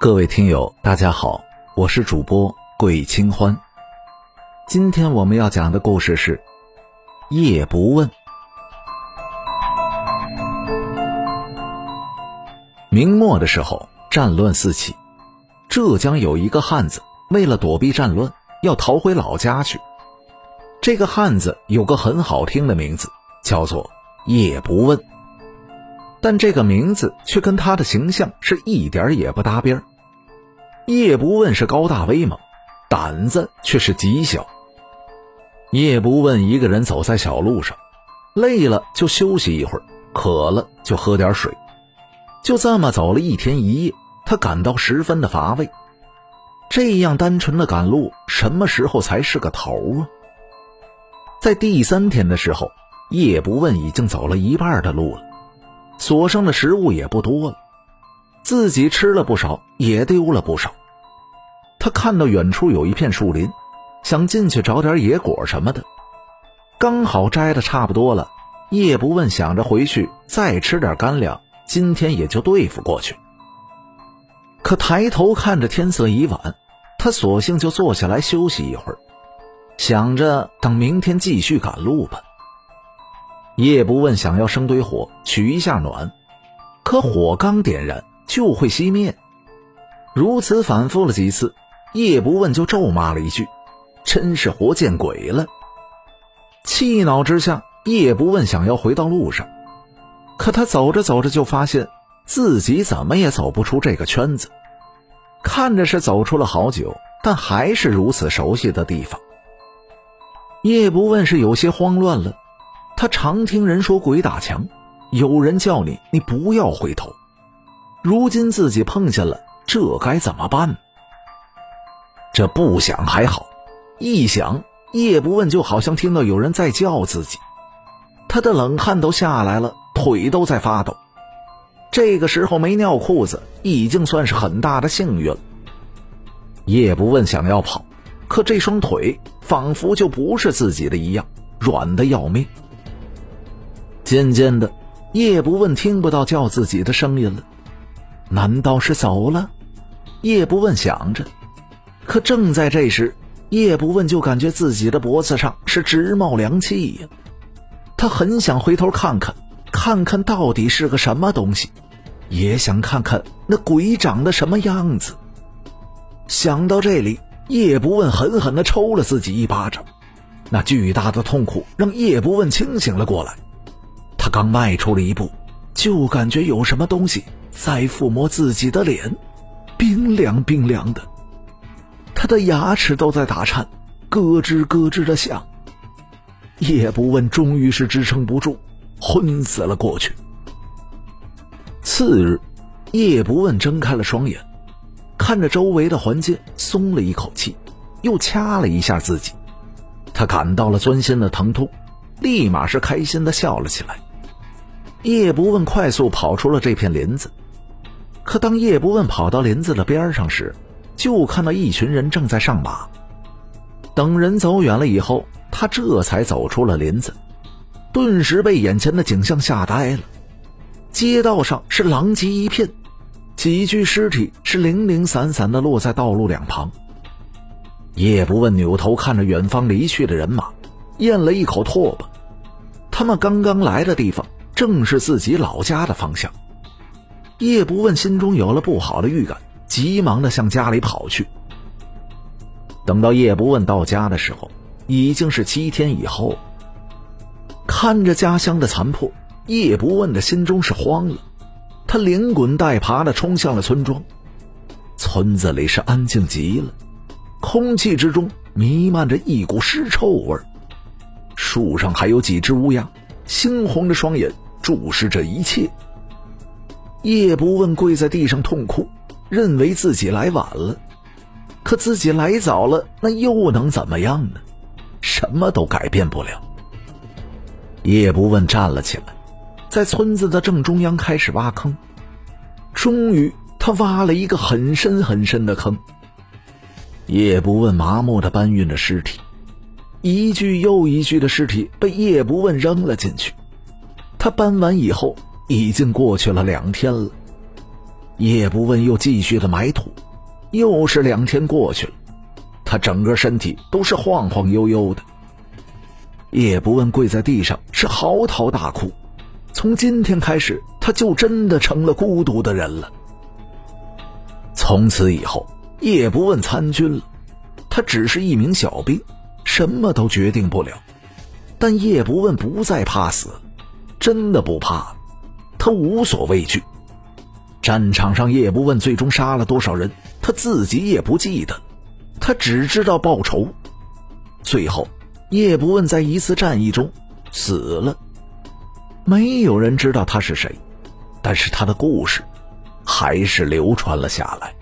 各位听友，大家好，我是主播桂清欢。今天我们要讲的故事是夜不问。明末的时候，战乱四起，浙江有一个汉子，为了躲避战乱，要逃回老家去。这个汉子有个很好听的名字，叫做夜不问。但这个名字却跟他的形象是一点也不搭边叶不问是高大威猛，胆子却是极小。叶不问一个人走在小路上，累了就休息一会儿，渴了就喝点水，就这么走了一天一夜，他感到十分的乏味。这样单纯的赶路，什么时候才是个头啊？在第三天的时候，叶不问已经走了一半的路了。所剩的食物也不多了，自己吃了不少，也丢了不少。他看到远处有一片树林，想进去找点野果什么的，刚好摘的差不多了。叶不问想着回去再吃点干粮，今天也就对付过去。可抬头看着天色已晚，他索性就坐下来休息一会儿，想着等明天继续赶路吧。叶不问想要生堆火取一下暖，可火刚点燃就会熄灭。如此反复了几次，叶不问就咒骂了一句：“真是活见鬼了！”气恼之下，叶不问想要回到路上，可他走着走着就发现自己怎么也走不出这个圈子。看着是走出了好久，但还是如此熟悉的地方。叶不问是有些慌乱了。他常听人说鬼打墙，有人叫你，你不要回头。如今自己碰见了，这该怎么办？这不想还好，一想，夜不问就好像听到有人在叫自己，他的冷汗都下来了，腿都在发抖。这个时候没尿裤子，已经算是很大的幸运了。叶不问想要跑，可这双腿仿佛就不是自己的一样，软的要命。渐渐的，叶不问听不到叫自己的声音了，难道是走了？叶不问想着，可正在这时，叶不问就感觉自己的脖子上是直冒凉气呀。他很想回头看看，看看到底是个什么东西，也想看看那鬼长得什么样子。想到这里，叶不问狠狠地抽了自己一巴掌，那巨大的痛苦让叶不问清醒了过来。刚迈出了一步，就感觉有什么东西在抚摸自己的脸，冰凉冰凉的。他的牙齿都在打颤，咯吱咯吱的响。叶不问终于是支撑不住，昏死了过去。次日，叶不问睁开了双眼，看着周围的环境，松了一口气，又掐了一下自己。他感到了钻心的疼痛，立马是开心的笑了起来。叶不问快速跑出了这片林子，可当叶不问跑到林子的边上时，就看到一群人正在上马。等人走远了以后，他这才走出了林子，顿时被眼前的景象吓呆了。街道上是狼藉一片，几具尸体是零零散散的落在道路两旁。叶不问扭头看着远方离去的人马，咽了一口唾沫。他们刚刚来的地方。正是自己老家的方向，叶不问心中有了不好的预感，急忙的向家里跑去。等到叶不问到家的时候，已经是七天以后。看着家乡的残破，叶不问的心中是慌了，他连滚带爬的冲向了村庄。村子里是安静极了，空气之中弥漫着一股尸臭味树上还有几只乌鸦，猩红的双眼。注视这一切，叶不问跪在地上痛哭，认为自己来晚了。可自己来早了，那又能怎么样呢？什么都改变不了。叶不问站了起来，在村子的正中央开始挖坑。终于，他挖了一个很深很深的坑。叶不问麻木的搬运着尸体，一具又一具的尸体被叶不问扔了进去。他搬完以后，已经过去了两天了。叶不问又继续的埋土，又是两天过去了，他整个身体都是晃晃悠悠的。叶不问跪在地上是嚎啕大哭，从今天开始，他就真的成了孤独的人了。从此以后，叶不问参军了，他只是一名小兵，什么都决定不了。但叶不问不再怕死，真的不怕，他无所畏惧。战场上，叶不问最终杀了多少人，他自己也不记得，他只知道报仇。最后。叶不问在一次战役中死了，没有人知道他是谁，但是他的故事还是流传了下来。